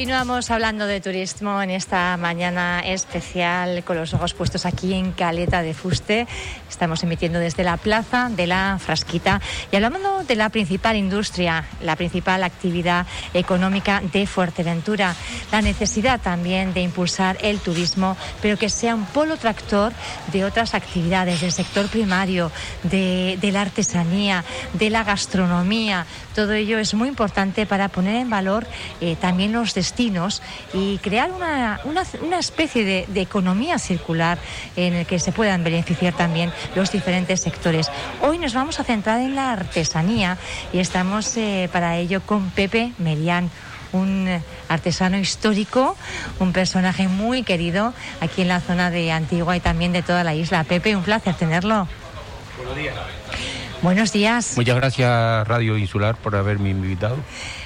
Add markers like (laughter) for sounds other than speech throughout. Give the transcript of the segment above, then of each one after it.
Continuamos hablando de turismo en esta mañana especial con los ojos puestos aquí en Caleta de Fuste. Estamos emitiendo desde la plaza de la Frasquita y hablando de la principal industria, la principal actividad económica de Fuerteventura. La necesidad también de impulsar el turismo, pero que sea un polo tractor de otras actividades del sector primario, de, la artesanía, de la gastronomía. Todo ello es muy importante para poner en valor eh, también los destinos y crear una, especie de, de, economía circular en el que se puedan beneficiar también los diferentes sectores. Hoy nos vamos a centrar en la artesanía y estamos eh, para ello con Pepe Merián un artesano histórico, un personaje muy querido aquí en la zona de Antigua y también de toda la isla. Pepe, un placer tenerlo. Buenos días. Buenos días. Muchas gracias Radio Insular por haberme invitado.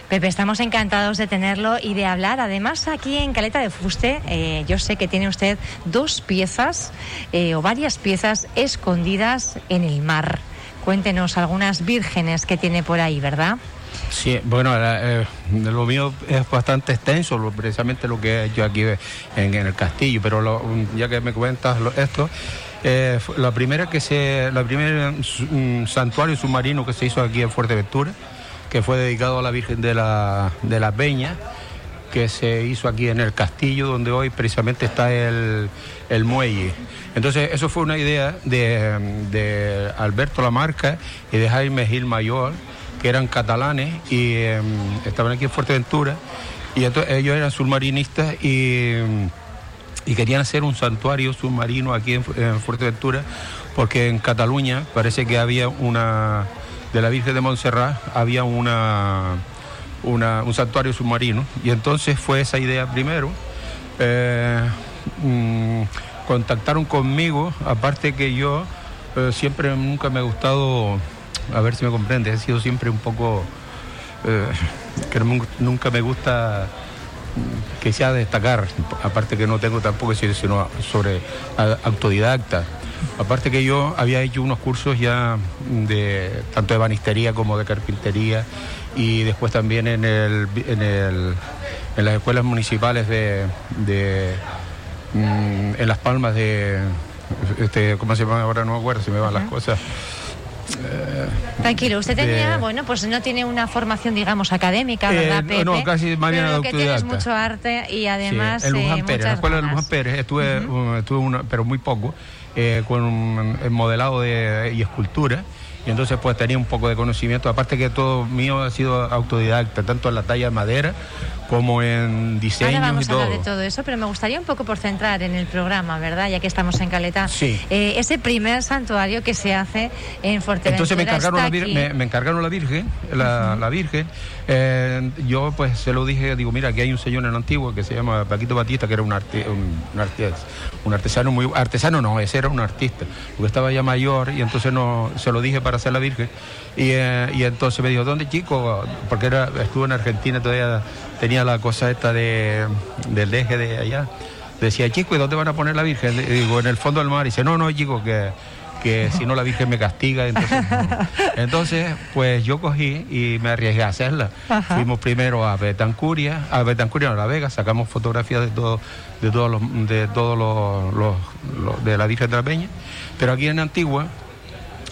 Pepe, estamos encantados de tenerlo y de hablar. Además, aquí en Caleta de Fuste, eh, yo sé que tiene usted dos piezas eh, o varias piezas escondidas en el mar. Cuéntenos algunas vírgenes que tiene por ahí, ¿verdad? Sí, bueno, eh, lo mío es bastante extenso, precisamente lo que hecho aquí en, el castillo, pero ya que me cuentas esto, la primera que se, la primera mm, santuario submarino que se hizo aquí en Fuerteventura, que fue dedicado a la Virgen de la, de la Peña, que se hizo aquí en el castillo, donde hoy precisamente está el, muelle. Entonces, eso fue una idea de, Alberto Lamarca y de Jaime Gil Mayor, que eran catalanes y em, estaban aquí en Fuerteventura. Y ellos eran submarinistas y, y, querían hacer un santuario submarino aquí en Fuerteventura, porque en Cataluña parece que había una de la Virgen de Montserrat había una, un santuario submarino y entonces fue esa idea primero. Eh, mm, contactaron conmigo, aparte que yo eh, siempre nunca me ha gustado, a ver si me comprende, he sido siempre un poco, eh, que nunca me gusta que sea destacar, aparte que no tengo tampoco sino sobre autodidacta. Aparte que yo había hecho unos cursos ya de tanto de banistería como de carpintería y después también en, el, en, el, en las escuelas municipales de, mm, en Las Palmas de este, ¿cómo se llama ahora? No me acuerdo si me van las cosas. Eh, Tranquilo, usted tenía, bueno, pues no tiene una formación, digamos, académica, eh, ¿verdad, Pepe? No, casi más bien Pero que tienes mucho arte y además. Sí, el Luján eh, Pérez, la escuela de Luján Pérez, estuve, estuve una, pero muy poco. Eh, con un, modelado de, y escultura y entonces pues tenía un poco de conocimiento, aparte que todo mío ha sido autodidacta, tanto en la talla de madera como en diseño Ahora vamos y todo. a hablar de todo eso, pero me gustaría un poco por centrar en el programa, ¿verdad? Ya que estamos en Caleta. Sí. Eh, ese primer santuario que se hace en Fuerteventura. Entonces me encargaron, la, me, encargaron la Virgen, la, Virgen. Eh, yo pues se lo dije, digo, mira, aquí hay un señor en el antiguo que se llama Paquito Batista, que era un, arte, un, un, artesano muy... Artesano no, ese era un artista, porque estaba ya mayor y entonces no, se lo dije para hacer la Virgen. Y, eh, y entonces me dijo, ¿dónde chico? Porque era, estuvo en Argentina todavía tenía la cosa esta de, del eje de allá. Decía, chico, ¿y dónde van a poner la Virgen? digo, en el fondo del mar. Y dice, no, no, chico, que, que si no la Virgen me castiga. (laughs) Entonces, pues yo cogí y me arriesgué a hacerla. Fuimos primero a Betancuria, a Betancuria, a La Vega, sacamos fotografías de todo, de todos los, de todos los, de la Virgen de la Peña. Pero aquí en Antigua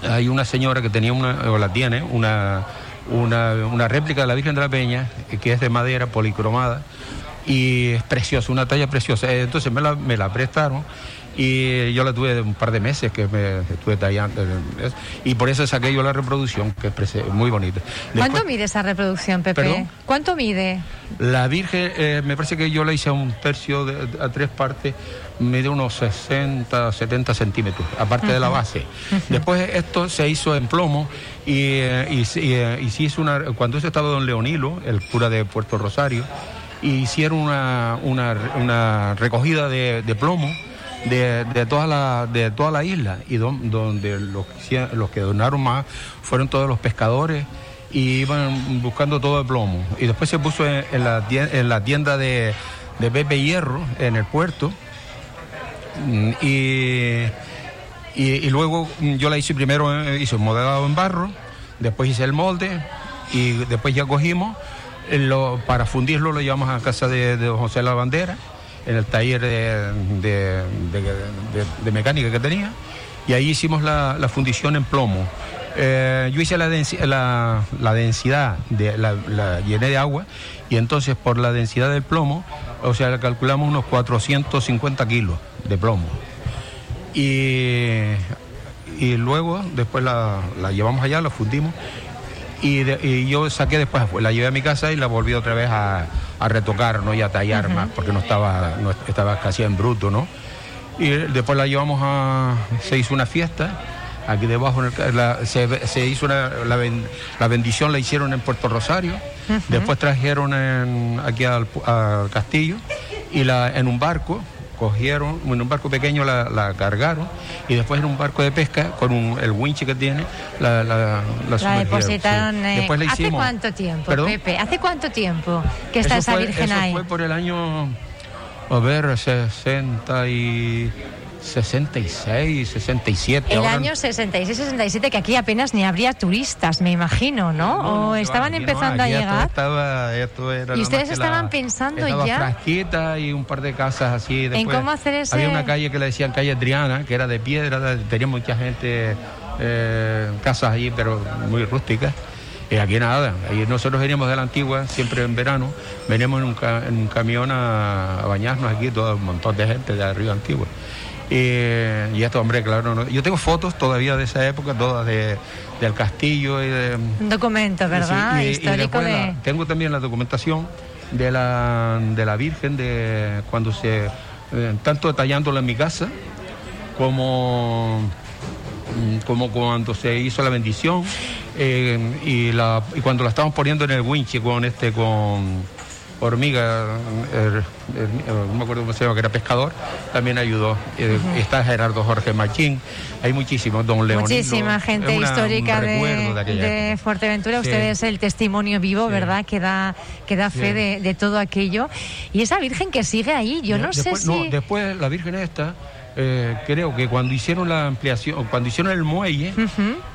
hay una señora que tenía una, o la tiene, una una, réplica de la Virgen de la Peña, que es de madera policromada, y es preciosa, una talla preciosa. Entonces me la, me la prestaron y yo la tuve un par de meses que me estuve tallando y por eso saqué yo la reproducción que es muy bonita. ¿Cuánto mide esa reproducción, Pepe? ¿Cuánto mide? La Virgen, eh, me parece que yo la hice a un tercio a tres partes, mide unos 60, 70 centímetros, aparte de la base. Después esto se hizo en plomo y, eh, y, eh, y, hizo una, cuando eso estaba don Leonilo, el cura de Puerto Rosario, hicieron una, una, recogida de, plomo de, de, toda la, de toda la isla y donde los, los que donaron más fueron todos los pescadores y iban buscando todo el plomo. Y después se puso en, la, en la tienda de, de Pepe Hierro, en el puerto, mm, y y, luego mm, yo la hice primero, eh, hice un modelado en barro, después hice el molde y después ya cogimos Lo, para fundirlo lo llevamos a casa de, José La Bandera, en el taller de, de, mecánica que tenía, y ahí hicimos la fundición en plomo. Eh, yo hice la, la, la densidad, de, la, la, llené de agua y entonces por la densidad del plomo, o sea, calculamos unos 450 kilos de plomo. Y, y luego, después la, la, llevamos allá, la fundimos y, de, y, yo saqué después, la llevé a mi casa y la volví otra vez a, a retocar ¿no? y a tallar uh -huh. más, porque no estaba, no estaba casi en bruto, ¿no? Y después la llevamos a, se hizo una fiesta aquí debajo la, se, se, hizo una, la, la, bendición la hicieron en Puerto Rosario, uh -huh. después trajeron en, aquí al, al, castillo y la, en un barco cogieron, en un barco pequeño la, la, cargaron y después en un barco de pesca con un, el winche que tiene la, la, depositaron. Sí. Eh, después la hicimos. ¿Hace cuánto tiempo, ¿Perdón? Pepe? ¿Hace cuánto tiempo que está eso esa fue, Virgen eso ahí? fue por el año, a ver, 60 y 66, 67. El ahora... año 66, 67, que aquí apenas ni habría turistas, me imagino, ¿no? No, no, o estaban empezando no, a llegar. Esto estaba, esto era y ustedes estaban la- pensando ya Frasquita y un par de casas así. Después cómo hacer ese- Había una calle que le decían calle Adriana, que era de piedra, tenía mucha gente, eh, casas allí, pero muy rústicas. Y aquí nada, ahí nosotros veníamos de la antigua, siempre en verano, veníamos en un, ca- en un camión a, a bañarnos aquí, todo un montón de gente de Río Antigua. Y, y esto, hombre, claro, no- yo tengo fotos todavía de esa época, todas de, del castillo y de, Un documento, ¿verdad? Sí, y- Histórico después de... la- tengo también la documentación de la, de la Virgen, de cuando se, eh, tanto detallándola en mi casa, como, mm, como cuando se hizo la bendición, eh, y, la, y cuando la estamos poniendo en el winche con este, con hormiga, eh, eh, no me acuerdo cómo se llama, que era pescador, también ayudó. Eh, Está Gerardo Jorge Machín, hay muchísimos, don Leonino. Muchísima gente una- histórica de, de de. Fuerteventura. Sí. Usted es el testimonio vivo, Sí. ¿verdad? Que da, que da fe Sí. de, de todo aquello. Y esa Virgen que sigue ahí, yo no después, sé si... después la Virgen esta, eh, creo que cuando hicieron la ampliación, cuando hicieron el muelle,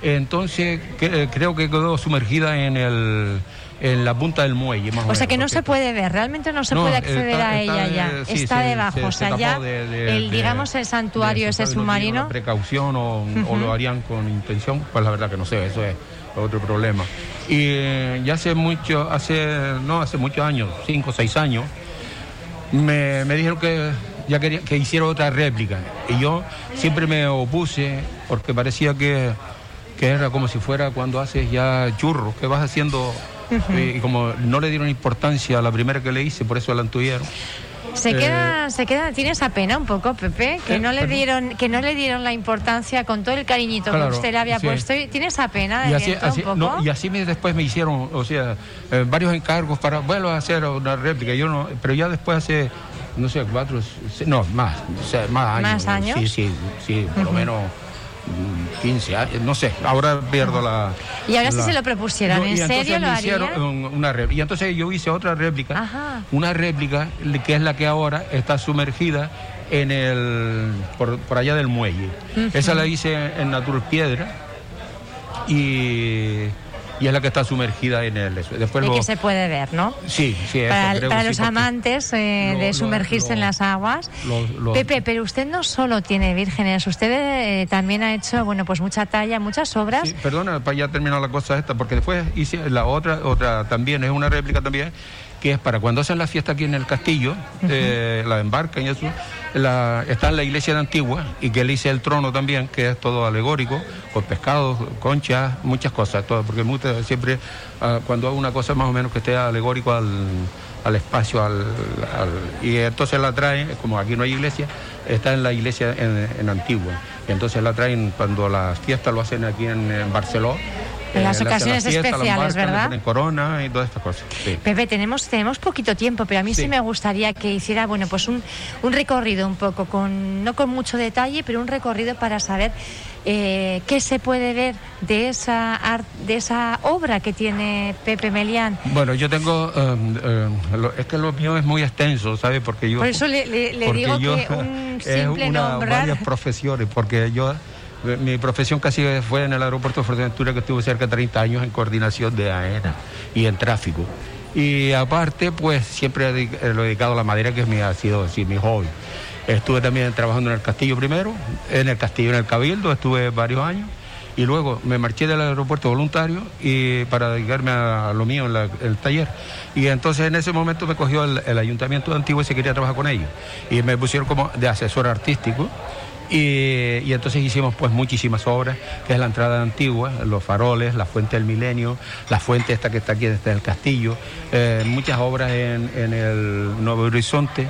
entonces que- creo que quedó sumergida en el en la punta del muelle, más o, O sea menos, que no se puede ver, realmente no se No, puede acceder está- a está, ella ya. sí, está se- debajo, se- o se sea, tapó ya de- de- el, de- digamos, el santuario ese. No submarino. una precaución o, o lo harían con intención, pues la verdad que no sé, eso es otro problema. Y eh, ya hace mucho, hace, no, hace muchos años, cinco o seis años, me, me dijeron que ya quería que hiciera otra réplica. Y yo siempre me opuse porque parecía que, que era como si fuera cuando haces ya churros, que vas haciendo. Eh, y como no le dieron importancia a la primera que le hice, por eso la tuvieron. Se Eh, queda, se queda, tiene esa pena un poco, Pepe, que Eh, no le dieron, que no le dieron la importancia con todo el cariñito Claro, que usted le había sí. puesto. Y tiene esa pena de Y así, viento así- un poco. no, y así me, después me hicieron, o sea, eh, varios encargos para, vuelvo a hacer una réplica. Yo no, pero ya después hace, no sé, cuatro, no, más, o sea, más años. ¿Más años? Sí, sí, sí, por lo menos 15 años, no sé, ahora pierdo la... Y ahora sí la- se lo propusieron, ¿en y entonces serio lo harían? un- una réplica. Y entonces yo hice otra réplica, Ajá. una réplica que es la que ahora está sumergida en el, por, por allá del muelle. Esa la hice en Natur Piedra y, y es la que está sumergida en el... eso. Después Y lo- que se puede ver, ¿no? Sí, sí, eso Para, creo para que los sí, amantes eh, lo- de sumergirse lo- en las aguas. Pepe, pero usted no solo tiene vírgenes, usted eh, también ha hecho, bueno, pues mucha talla, muchas obras. Sí, perdona, para ya terminar la cosa esta, porque después hice la otra, otra también, es una réplica también, que es para cuando hacen la fiesta aquí en el castillo, eh, la embarcan y eso, está en la iglesia de Antigua, y que le hice el trono también, que es todo alegórico, con pescados, conchas, muchas cosas, todo, porque muchas- siempre ah, cuando hago una cosa más o menos que esté alegórico al, espacio, y entonces la traen, como aquí no hay iglesia, está en la iglesia en, en Antigua, y entonces la traen cuando las fiestas lo hacen aquí en, en Barcelona. En las la ocasiones fiesta, especiales, ¿verdad? ponen corona y todas estas cosas. sí. Pepe, tenemos, tenemos poquito tiempo, pero a mí sí. Sí. me gustaría que hiciera, bueno, pues un, un recorrido un poco, con, no con mucho detalle, pero un recorrido para saber eh, qué se puede ver de esa, ar- de esa obra que tiene Pepe Melián. Bueno, yo tengo, um, um, lo- es que lo mío es muy extenso, ¿sabes? Porque yo... Por eso le, le- le porque digo yo- que (laughs) un es simple una, nombrar... varias profesiones, porque yo, eh, mi profesión casi fue en el aeropuerto de Fuerteventura, que estuve cerca de 30 años en coordinación de AENA y en tráfico. Y aparte, pues siempre he lo he dedicado a la madera, que ha sido así, mi hobby. Estuve también trabajando en el castillo primero, en el castillo, en el cabildo, estuve varios años y luego me marché del aeropuerto voluntario y para dedicarme a lo mío en, el taller. Y entonces en ese momento me cogió el, ayuntamiento de Antigua y se quería trabajar con ellos. Y me pusieron como de asesor artístico. Y, entonces hicimos pues muchísimas obras, que es la entrada Antigua, los faroles, la fuente del milenio, la fuente esta que está aquí desde el castillo, eh, muchas obras en, en el Nuevo Horizonte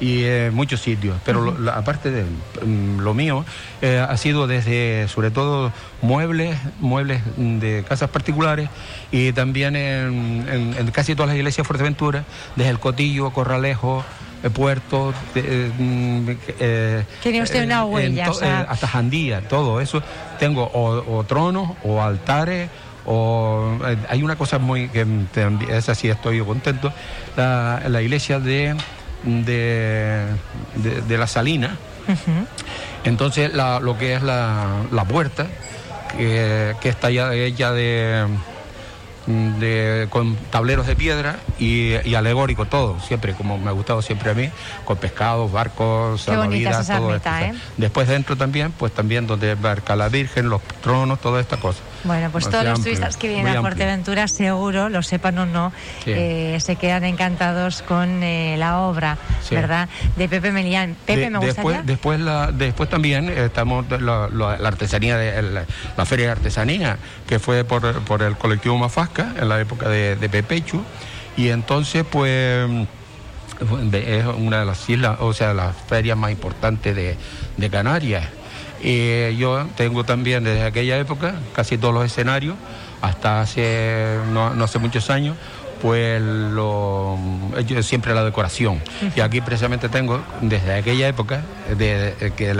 y en muchos sitios. Pero aparte de mm, lo mío, eh, ha sido desde, sobre todo, muebles, muebles de casas particulares y también en, casi todas las iglesias de Fuerteventura, desde el Cotillo, Corralejo, el puerto. Eh, mm, eh, Tiene usted una huella. hasta Jandía, todo eso. Tengo o, tronos o altares o hay una cosa muy que es así estoy contento la iglesia de de, de, la salina. Entonces lo que es la, la puerta, que, que, está ya ella de, de, con tableros de piedra y, alegórico todo, siempre, como me ha gustado siempre a mí, con pescados, barcos, salvavidas, todo esto. ¿eh? Después dentro también, pues también donde barca la Virgen, los tronos, toda esta cosa. Bueno, pues todos los turistas que vienen a Fuerteventura, seguro, lo sepan o no, eh, se quedan encantados con eh, la obra, ¿verdad? De Pepe Melián. Pepe, me gustaría. Después, después, después también estamos la, la, artesanía, de, la, feria de artesanía, que fue por, por el colectivo Mafasca en la época de, de Pepechu, y entonces, pues es una de las islas, o sea, las ferias más importantes de, de Canarias. Y yo tengo también desde aquella época casi todos los escenarios, hasta hace no, hace muchos años, pues lo, siempre la decoración. Y aquí precisamente tengo, desde aquella época, de, que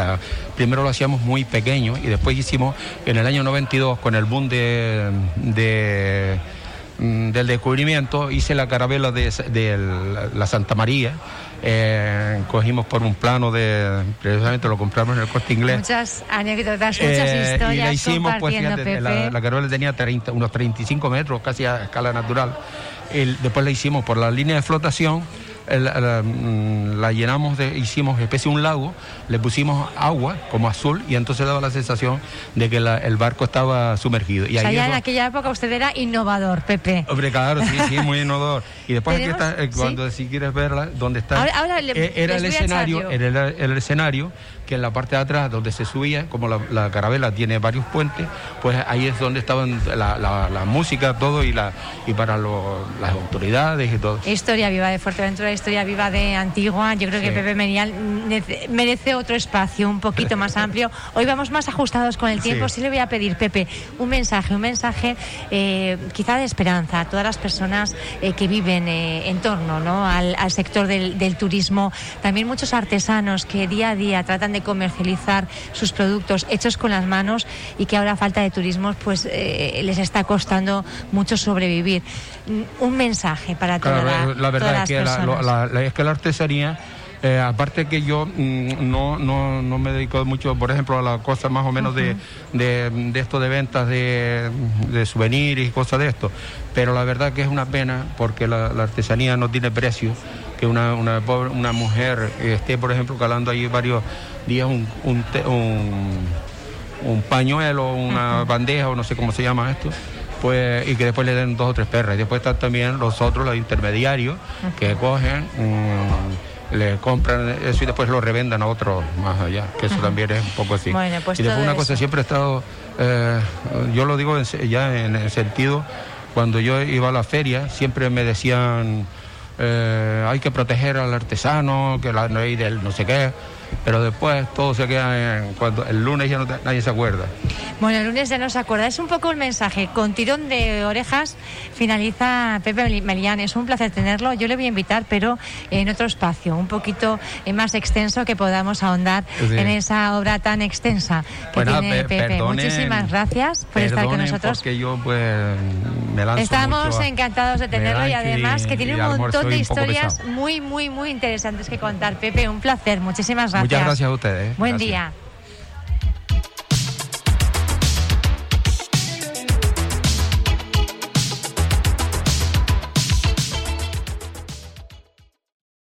primero lo hacíamos muy pequeño y después hicimos en el año 92 con el boom de, del descubrimiento, hice la carabela de, de la Santa María eh, cogimos por un plano de, precisamente lo compramos en el corte inglés. Muchas anécdotas, muchas eh, historias. Y la hicimos, pues fíjate, la, la carola tenía 30, unos 35 metros, casi a escala natural. después la hicimos por la línea de flotación Mm, la, llenamos, de, hicimos especie de un lago, le pusimos agua como azul y entonces daba la sensación de que el barco estaba sumergido. Y o sea, ya en aquella época usted era innovador, Pepe. Hombre, claro, sí, sí, muy innovador. Y después aquí está, eh, cuando si quieres verla, donde está, eh, era, el escenario, era el escenario que en la parte de atrás donde se subía, como la, carabela tiene varios puentes, pues ahí es donde estaban la, música, todo y la y para las autoridades y todo. Historia viva de Fuerteventura, historia viva de Antigua. Yo creo que Pepe Menial merece otro espacio un poquito más amplio. Hoy vamos más ajustados con el tiempo. Sí, le voy a pedir, Pepe, un mensaje, un mensaje eh, quizá de esperanza a todas las personas eh, que viven eh, en torno ¿no? al, sector del, del turismo. También muchos artesanos que día a día tratan de comercializar sus productos hechos con las manos y que ahora falta de turismo pues les está costando mucho sobrevivir. Un mensaje para toda la, verdad es que la, es que la artesanía eh, aparte que yo mm, no, no, no, me dedico mucho, por ejemplo, a la cosa más o menos de, de, esto de ventas de, de souvenirs y cosas de esto, pero la verdad que es una pena porque la, artesanía no tiene precio, que una, una, una mujer esté, por ejemplo, calando ahí varios días un, un, un, pañuelo, una bandeja o no sé cómo se llama esto. Pues, y que después le den dos o tres perras. Y después están también los otros, los intermediarios, que cogen, le compran eso y después lo revendan a otros más allá, que eso también es un poco así. Pues y después una cosa, siempre he estado, eh, yo lo digo ya en el sentido, cuando yo iba a la feria, siempre me decían, eh, hay que proteger al artesano, que la ley del no sé qué pero después todo se queda en cuando el lunes ya no nadie se acuerda. Bueno, el lunes ya no se acuerda. Es un poco el mensaje. Con tirón de orejas finaliza Pepe Melián. Es un placer tenerlo. Yo le voy a invitar, pero en otro espacio, un poquito más extenso, que podamos ahondar en esa obra tan extensa que tiene Pepe. Muchísimas gracias por estar con nosotros. Porque yo pues me lanzo Estamos encantados de tenerlo y además que tiene un montón de historias muy, muy, muy interesantes que contar. Pepe, un placer. Muchísimas gracias. Muchas gracias a ustedes. Buen día.